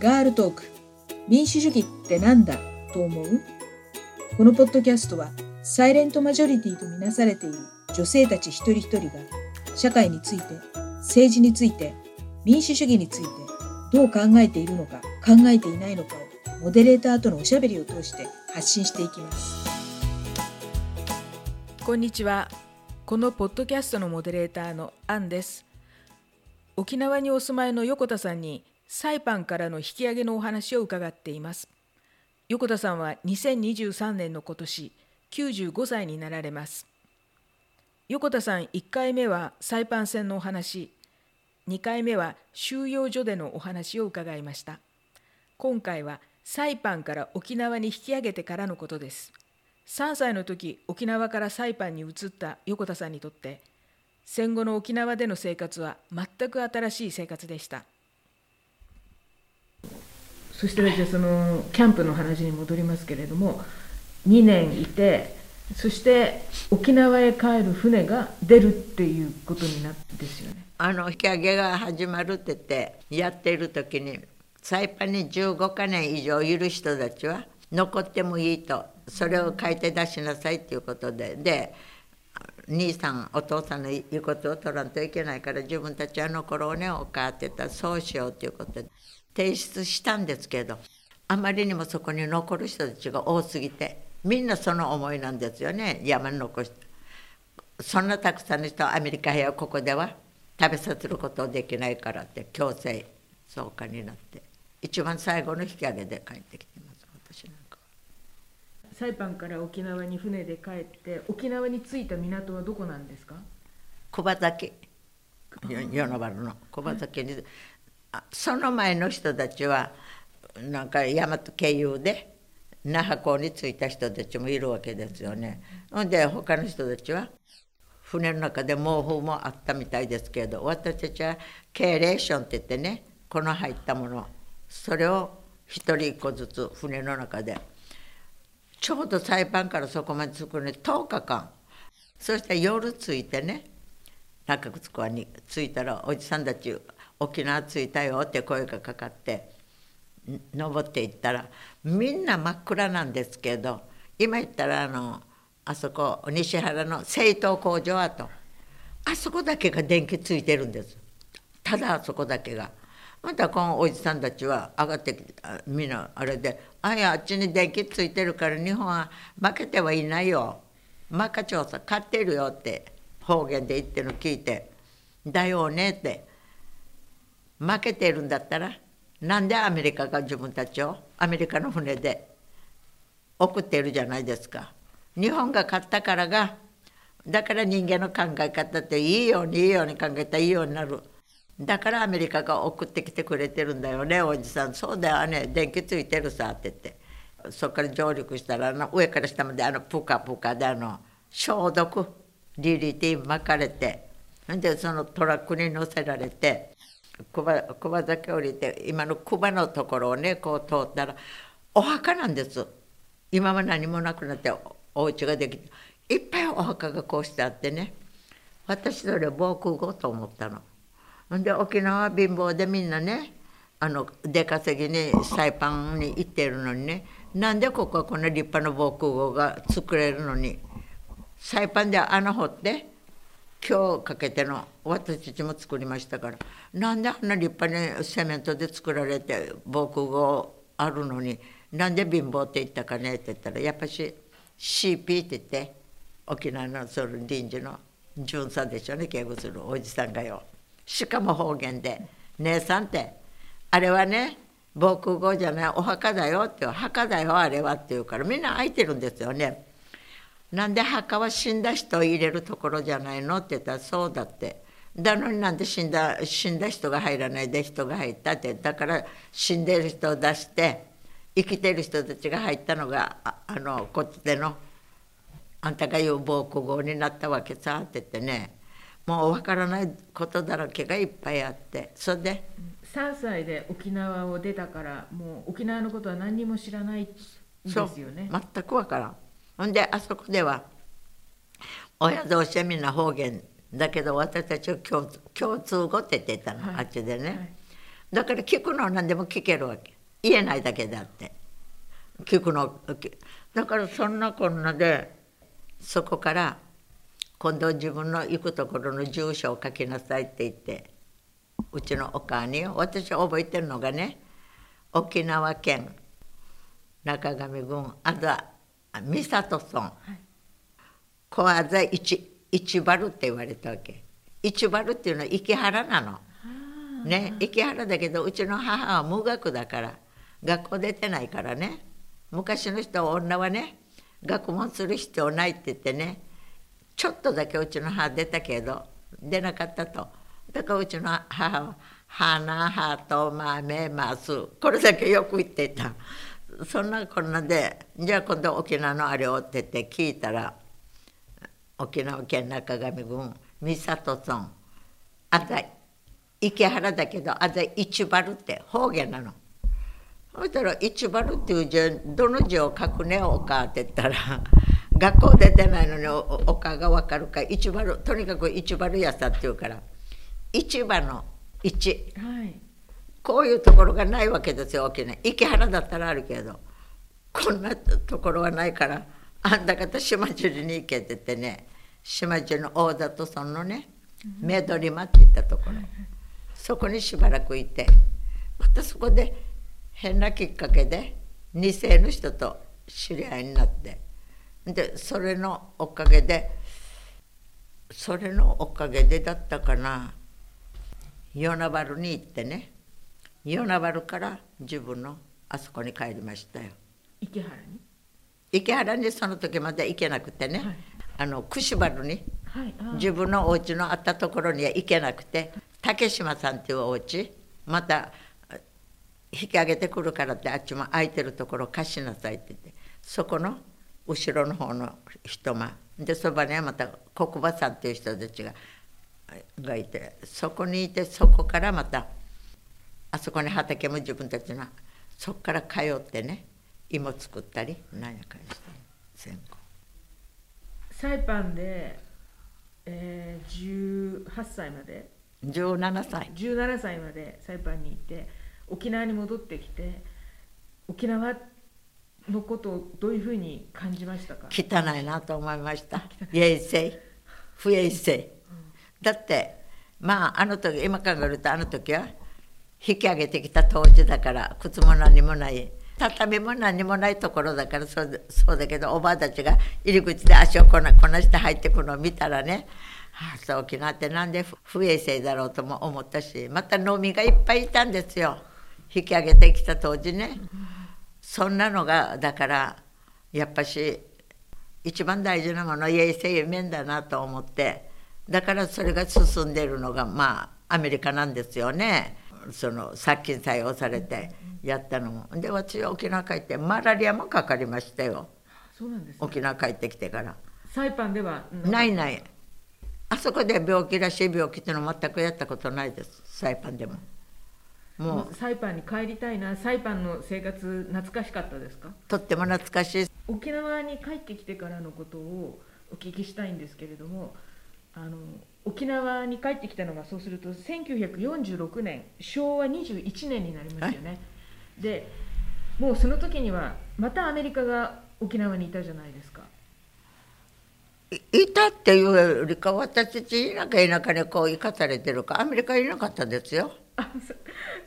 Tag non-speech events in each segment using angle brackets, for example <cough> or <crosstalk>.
ガールトーク。民主主義ってなんだ？と思う？このポッドキャストはサイレントマジョリティとみなされている女性たち一人一人が社会について政治について民主主義についてどう考えているのか考えていないのかをモデレーターとのおしゃべりを通して発信していきます。こんにちは。このポッドキャストのモデレーターのアンです。沖縄にお住まいの横田さんにサイパンからの引き上げのお話を伺っています。横田さんは2023年の今年95歳になられます。横田さん1回目はサイパン戦のお話2回目は収容所でのお話を伺いました。今回はサイパンから沖縄に引き上げてからのことです。3歳の時沖縄からサイパンに移った横田さんにとって戦後の沖縄での生活は全く新しい生活でした。そしてじゃそのキャンプの話に戻りますけれども2年いてそして沖縄へ帰る船が出るっていうことになってですよね。あの引き上げが始まるって言ってやってる時にサイパンに15か年以上いる人たちは残ってもいいとそれを書いて出しなさいっていうことでで兄さんお父さんの言うことを取らんといけないから自分たちは残ろうねおかって言ったらそうしようっていうことで。提出したんですけどあまりにもそこに残る人たちが多すぎてみんなその思いなんですよね山に残してそんなたくさんの人はアメリカやここでは食べさせることできないからって強制送還になって一番最後の引き上げで帰ってきてます私なんかサイパンから沖縄に船で帰って沖縄に着いた港はどこなんですか？小畑。与野原の小畑にその前の人たちはなんか大和経由で那覇港に着いた人たちもいるわけですよね。ほんで他の人たちは船の中で毛布もあったみたいですけど私たちはケーレーションって言ってねこの入ったものそれを一人一個ずつ船の中でちょうどサイパンからそこまで着くのに10日間そして夜着いてね中城湾に着いたらおじさんたち沖縄着いたよって声がかかって登っていったらみんな真っ暗なんですけど今言ったらあのあそこ西原の製糖工場跡あそこだけが電気ついてるんです。ただあそこだけが。またこのおじさんたちは上がってきてみんなあれで「あいやあっちに電気ついてるから日本は負けてはいないよ。マカ調査勝ってるよ」って方言で言ってるの聞いて「だよね」って。負けてるんだったらなんでアメリカが自分たちをアメリカの船で送っているじゃないですか。日本が勝ったからがだから人間の考え方っていいようにいいように考えたらいいようになる。だからアメリカが送ってきてくれてるんだよねおじさんそうだよね電気ついてるさって言ってそこから上陸したら上から下まであのプカプカであの消毒リリティ巻かれてでそのトラックに乗せられて小葉崎降りて今のクバのところをねこう通ったらお墓なんです今は何もなくなってお家ができていっぱいお墓がこうしてあってね私それ防空壕と思ったの。んで沖縄は貧乏でみんなねあの出稼ぎにサイパンに行ってるのにねなんでここはこんな立派な防空壕が作れるのにサイパンで穴掘って今日かけての私たちも作りましたから。なんであんな立派にセメントで作られて防空壕あるのになんで貧乏って言ったかねって言ったらやっぱし CP って言って沖縄のその臨時の巡査でしょうね警護するおじさんがよ。しかも方言で「姉さんってあれはね防空壕じゃないお墓だよ」って「墓だよあれは」って言うからみんな空いてるんですよね。なんで墓は死んだ人を入れるところじゃないの？って言ったらそうだって。だのになんで死んだ死んだ人が入らないで人が入った？ってだから死んでる人を出して生きてる人たちが入ったのがああのこっちでのあんたが言う防空壕になったわけさって言ってねもう分からないことだらけがいっぱいあってそれで。3歳で沖縄を出たからもう沖縄のことは何にも知らないですよね。全く分からんほんであそこでは親同士はみんな方言だけど私たちは共共通語って言ってたの、はい、あっちでね、だから聞くのは何でも聞けるわけ。言えないだけであって。聞くのだからそんなこんなでそこから今度自分の行くところの住所を書きなさいって言ってうちのお母に私覚えてるのがね沖縄県中上郡あざ三郷村、小あざ一一原って言われたわけ。一原っていうのは池原なの。ね池原だけどうちの母は無学だから学校出てないからね。昔の人女はね学問する必要ないって言ってねちょっとだけうちの母出たけど出なかったと。だからうちの母は「花葉と豆ます」これだけよく言ってたそんなこんなでじゃあ今度沖縄のあれをって言って聞いたら沖縄県中上郡三郷村あざ池原だけどあざ一原って方言なの。そしたら「一丸」っていう字どの字を書くねおかって言ったら <laughs> 学校出てないのにおかが分かるか一丸とにかく一丸やさって言うから市場の一、はい、こういうところがないわけですよ沖縄。池原だったらあるけど。こんなところはないからあんた方島尻に行けって言ってね島尻の大里村のね目取り間って言ったところ、そこにしばらくいてまたそこで変なきっかけで2世の人と知り合いになって。でそれのおかげでそれのおかげでだったかな。与那原に行ってね。与那原から自分のあそこに帰りましたよ。池原に？池原にその時まで行けなくてね、はい、あの串原に、はい、自分のお家のあったところには行けなくて竹島さんっていうお家また引き上げてくるからってあっちも空いてるところ貸しなさいって言ってそこの後ろの方の人間でそばにはまた国馬さんっていう人たちががいてそこにいてそこからまたあそこに畑も自分たちのそこから通ってね芋作ったり何やかんして先行サイパンで、えー、18歳まで。17歳。17歳までサイパンにいて沖縄に戻ってきて沖縄のことをどういうふうに感じましたか？汚いなと思いました。衛生不衛生、うん、だってまああの時今考えるとあの時は引き上げてきた当時だから靴も何もない。畳も何もないところだからそうそうだけどおばあたちが入り口で足をこなこなして入ってくのを見たらねああそう沖縄ってなんで不衛生だろうとも思ったしまた飲みがいっぱいいたんですよ。引き上げてきた当時ね。そんなのがだからやっぱし一番大事なもの衛生面だなと思って。だからそれが進んでるのがまあアメリカなんですよね。その殺菌作用されてやったのも。で私沖縄帰ってマラリアもかかりましたよ。そうなんです、ね、沖縄帰ってきてから。サイパンではないない。あそこで病気らしい病気っていうの全くやったことないです。サイパンでも。もうサイパンに帰りたいな。サイパンの生活懐かしかったですか？とっても懐かしい。沖縄に帰ってきてからのことをお聞きしたいんですけれどもあの沖縄に帰ってきたのがそうすると1946年昭和21年になりますよね、でもうその時にはまたアメリカが沖縄にいたじゃないですか。いたっていうよりか私たち田舎田舎にこう生かされてるかアメリカいなかったですよ。あ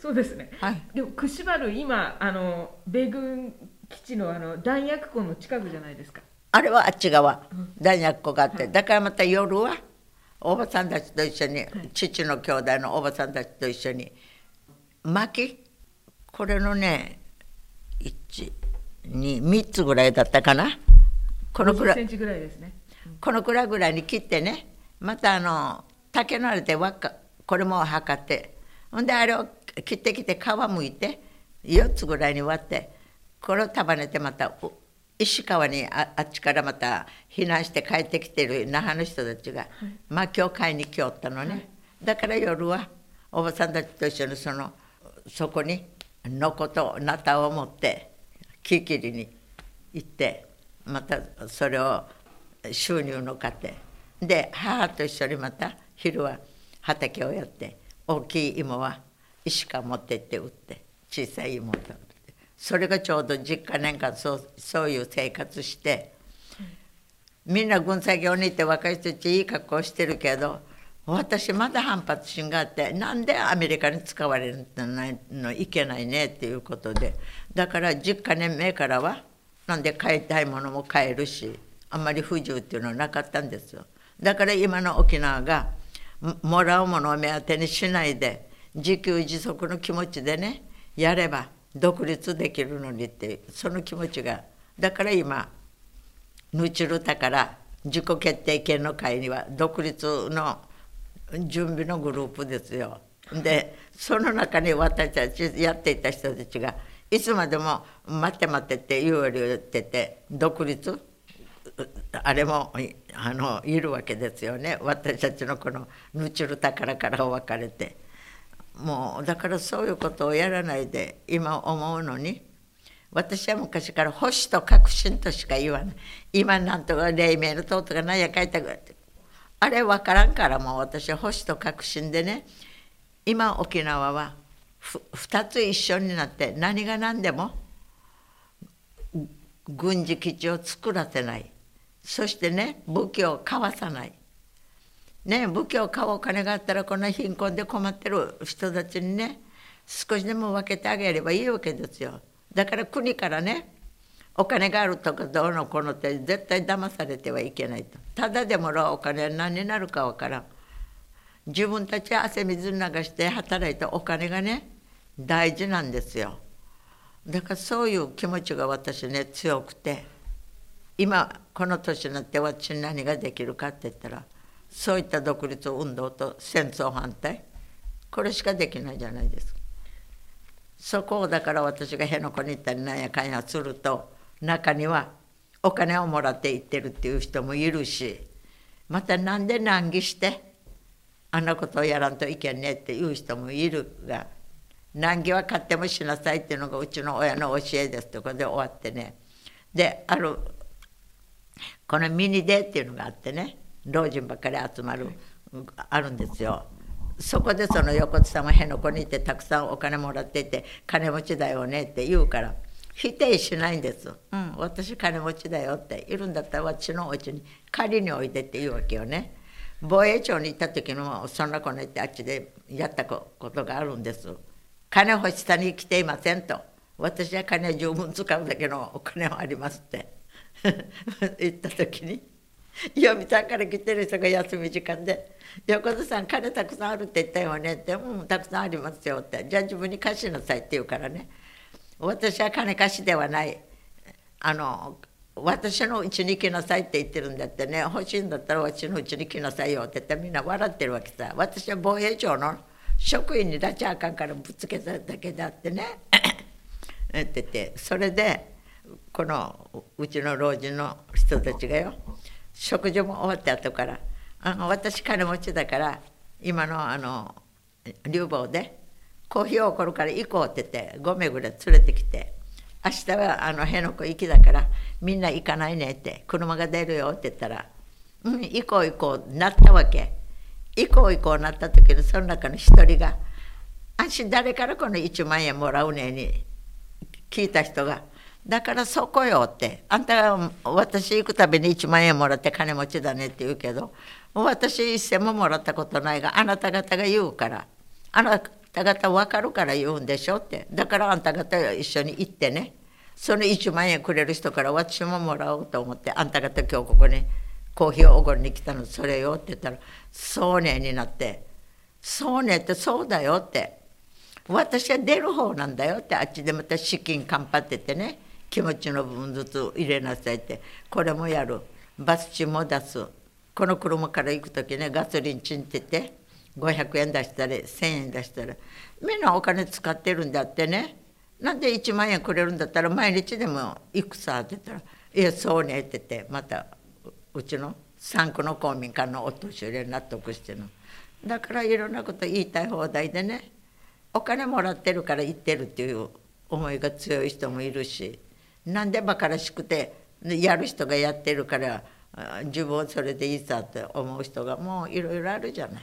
そうですね、はい、でも串原今あの米軍基地のあの弾薬庫の近くじゃないですか。あれはあっち側、うん、弾薬庫があって、はい、だからまた夜はおばさんたちと一緒に、はい、父の兄弟のおばさんたちと一緒に。薪これのね123つぐらいだったかな？このくらい。ぐらいですね、うん、このくらいぐらいに切ってね。またあの竹のあれで輪っかこれも測って。ほんであれを切ってきて皮むいて4つぐらいに割ってこれを束ねてまた石川にああっちからまた避難して帰ってきてる那覇の人たちが、はい、まあ今日買いに来よったのね、はい、だから夜はおばさんたちと一緒にそのそこにのことなたを持って木切りに行ってまたそれを収入の糧。で母と一緒にまた昼は畑をやって大きい芋は石川持ってって売って小さい妹それがちょうど10か年間そうそういう生活してみんな軍作業に行って若い人たちいい格好してるけど私まだ反発心があってなんでアメリカに使われるのいけないねっていうことでだから10か年目からはなんで買いたいものも買えるしあんまり不自由っていうのはなかったんですよ。だから今の沖縄がもらうものを目当てにしないで自給自足の気持ちでねやれば独立できるのにってその気持ちが。だから今ヌチルタから自己決定権の会には独立の準備のグループですよ。でその中に私たちやっていた人たちがいつまでも「待って待って」って言うより言ってて独立あれもあのいるわけですよね。私たちのこのヌチュル宝から別れて。もうだからそういうことをやらないで今思うのに。私は昔から保守と革新としか言わない。今なんとか黎明の塔とか何や書いたかあれ分からんからもう私は保守と革新でね。今沖縄は2つ一緒になって何が何でも軍事基地を作らせない。そしてね武器を買わさない。ね武器を買うお金があったらこんな貧困で困ってる人たちにね少しでも分けてあげればいいわけですよ。だから国からねお金があるとかどうのこうのって絶対騙されてはいけないと。ただでもらうお金は何になるかわからん。自分たち汗水流して働いたお金がね大事なんですよ。だからそういう気持ちが私ね強くて今この年になって私に何ができるかって言ったらそういった独立運動と戦争反対。これしかできないじゃないですか。そこをだから私が辺野古に行ったりなんやかんやすると中にはお金をもらって行ってるっていう人もいるしまたなんで難儀してあんなことをやらんといけんねっていう人もいるが難儀は買ってもしなさいっていうのがうちの親の教えですとかで終わってね。であるこのミニデーっていうのがあってね。老人ばっかり集まるあるんですよ。そこでその横津さんは辺野古にいてたくさんお金もらっていて金持ちだよねって言うから。否定しないんです。うん、私金持ちだよっているんだったら私のお家に借りにおいでって言うわけよね。防衛庁に行った時のそんな子のってあっちでやったことがあるんです。金欲しさに来ていませんと。私は金十分使うだけのお金はありますって <laughs> 言った時に読谷から来てる人が休み時間で「横田さん金たくさんあるって言ったよね」って「うんたくさんありますよ」って「じゃあ自分に貸しなさい」って言うからね私は金貸しではないあの私のうちに来なさいって言ってるんだってね欲しいんだったら私のうちに来なさいよって言ってみんな笑ってるわけさ。私は防衛庁の職員に拉致あかんからぶつけただけであってね。って言ってそれでこのうちの老人の人たちがよ食事も終わった後から。あの私金持ちだから今のあの流房でコーヒーをこるから行こうって言って5名ぐらい連れてきて明日はあの辺野古行きだからみんな行かないねって車が出るよって言ったら「うん行こう行こう」なったわけ。行こう行こうなった時にその中の一人が「あし誰からこの1万円もらうねに聞いた人が「だからそこよ」って「あんたが私行くたびに1万円もらって金持ちだね」って言うけど私一銭ももらったことないがあなた方が言うから。あなた方分かるから言うんでしょって。だからあんた方一緒に行ってね。その1万円くれる人から私ももらおうと思ってあんた方今日ここにコーヒーをおごりに来たの。それよって言ったら「そうね」になって「そうね」ってそうだよって。私は出る方なんだよって。あっちでまた資金かんぱっててね。気持ちの部分ずつ入れなさいって。これもやる。バス賃も出す。この車から行く時ねガソリンチンってて500円出したり1,000円出したらみんなお金使ってるんだってね。なんで1万円くれるんだったら毎日でも行くさって言ったら「いやそうね」って言ってまたうちの3区の公民館のお年寄りは納得してるの。だからいろんなこと言いたい放題でねお金もらってるから言ってるっていう思いが強い人もいるし。なんで馬鹿らしくてやる人がやってるから自分はそれでいいさって思う人がもういろいろあるじゃない。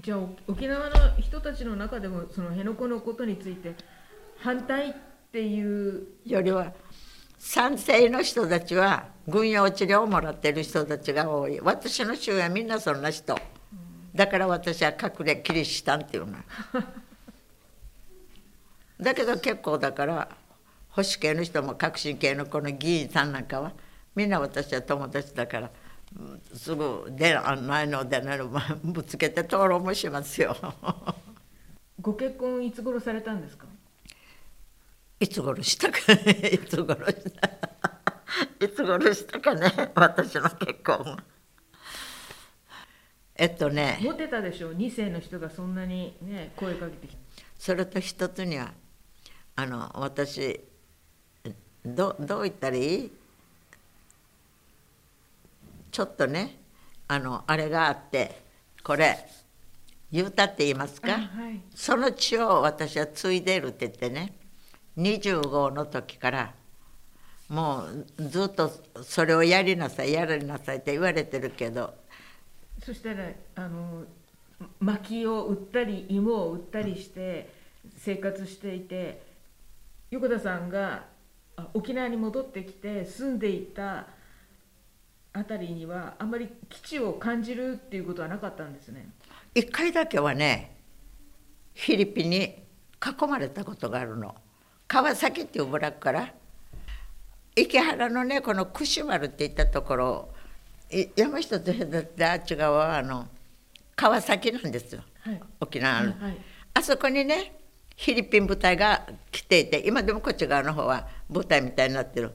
じゃあお沖縄の人たちの中でもその辺野古のことについて反対っていうよりは賛成の人たちは軍用治療をもらってる人たちが多い。私の周囲はみんなそんな人。だから私は隠れキリシタンっていうの。<laughs> だけど結構だから保守系の人も革新系のこの議員さんなんかはみんな私は友達だからうんすぐ出ないの出ないのまあぶつけて討論もしますよ。ご結婚いつ頃されたんですか？いつ頃したかね？いつ頃したいつ頃したかね？私の結婚。えっとね。モテたでしょ？う2世の人がそんなにね声かけてきて。それと一つにはあの私どどう言ったらいい？ちょっとねあのあれがあってこれ言うたって言いますか、はい。その血を私は継いでるって言ってね25の時からもうずっとそれをやりなさいやりなさいって言われてるけどそしたらあの薪を売ったり芋を売ったりして生活していて横田さんがあ沖縄に戻ってきて住んでいたあたりにはあんまり基地を感じるっていうことはなかったんですね。一回だけはねフィリピンに囲まれたことがあるの。川崎っていう村から池原のねこの串丸っていったところい山下と隔ってあっち側はあの川崎なんですよ。はい。沖縄の、はい。あそこにねフィリピン部隊が来ていて今でもこっち側の方は部隊みたいになってる。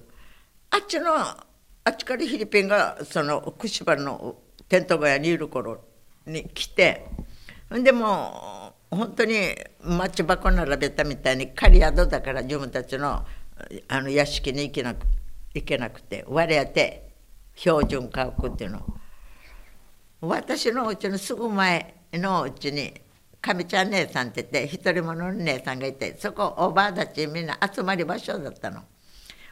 あっちのあっちからフィリピンがその串原のテント小屋にいる頃に来てほんでもう本当にマッチ箱並べたみたいに狩宿だから自分たちのあの屋敷に行けなく行けなくて割れて標準家屋っていうの。私のうちのすぐ前のうちに上ちゃん姉さんって言って一人者の姉さんがいてそこおばあたちみんな集まり場所だったの。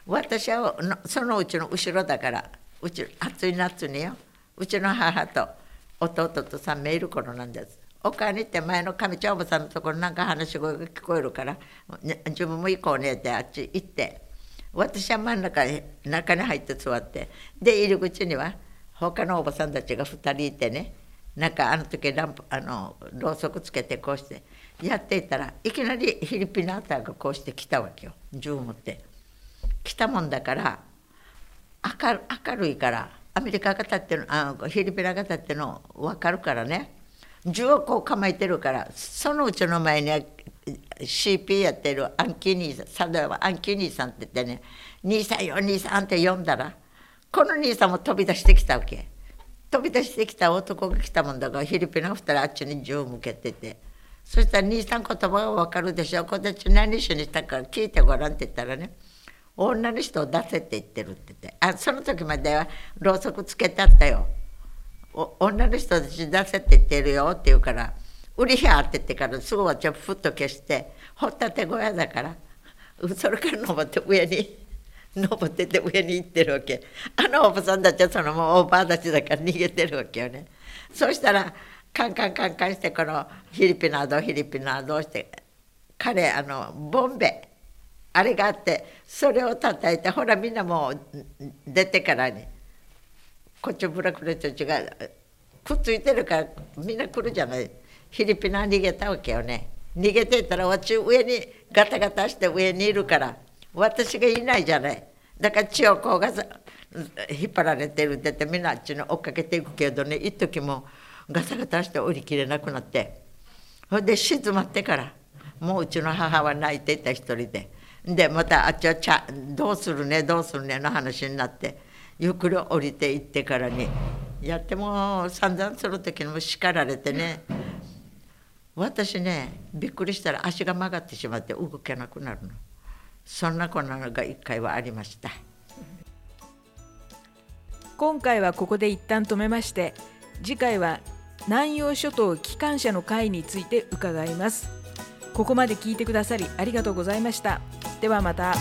私はそのうちの後ろだからうち暑い夏にようちの母と弟と3名いる頃なんです。丘に行って前の上ちゃんおばさんのところなんか話し声が聞こえるからね自分も行こうねってあっち行って私は真ん中に中に入って座ってで入り口には他のおばさんたちが2人いてねなんかあの時ランプあのろうそくつけてこうしてやっていたらいきなりフィリピンのあたりがこうして来たわけよ。銃持って。来たもんだから明る明るいからアメリカが立ってるあフィリピンが立っての分かるからね。銃をこう構えてるからそのうちの前に CP やってるアンキー兄さん佐渡はアンキー兄さんって言ってね「兄さんよ兄さん」って呼んだらこの兄さんも飛び出してきたわけ。飛び出してきた男が来たもんだからフィリピンの二人あっちに銃を向けてて。そしたら兄さん言葉が分かるでしょこたち何しにしたか聞いてごらんって言ったらね女の人を出せって言ってるって言って。あその時まではろうそくつけてあったよ。女の人たち出せって言ってるよって言うから「売りや」って言ってからすぐはちょっとふっと消して掘ったて小屋だからそれから登って上に登ってて上に行ってるわけ。あのおばさんたちはそのもうおばあたちだから逃げてるわけよね。そしたらカンカンカンカンしてこのフィリピナードフィリピナードして彼あのボンベあれがあってそれを叩いてほらみんなもう出てからにこっちブラックの人たちがくっついてるからみんな来るじゃない。フィリピナー逃げたわけよね。逃げてたら私上にガタガタして上にいるから。私がいないじゃない。だから千代子がさ引っ張られてるって言ってみんなあっちに追っかけていくけどね一時もガタガタして降りきれなくなって。ほんで静まってからもううちの母は泣いていた一人で。でまたあっちはちゃどうするねどうするねの話になってゆっくり降りていってからにやっても散々する時にも叱られてね。私ねびっくりしたら足が曲がってしまって動けなくなるの。そんなこんなのが一回はありました。今回はここで一旦止めまして次回は南洋諸島機関車の会について伺います。ここまで聞いてくださりありがとうございました。ではまた。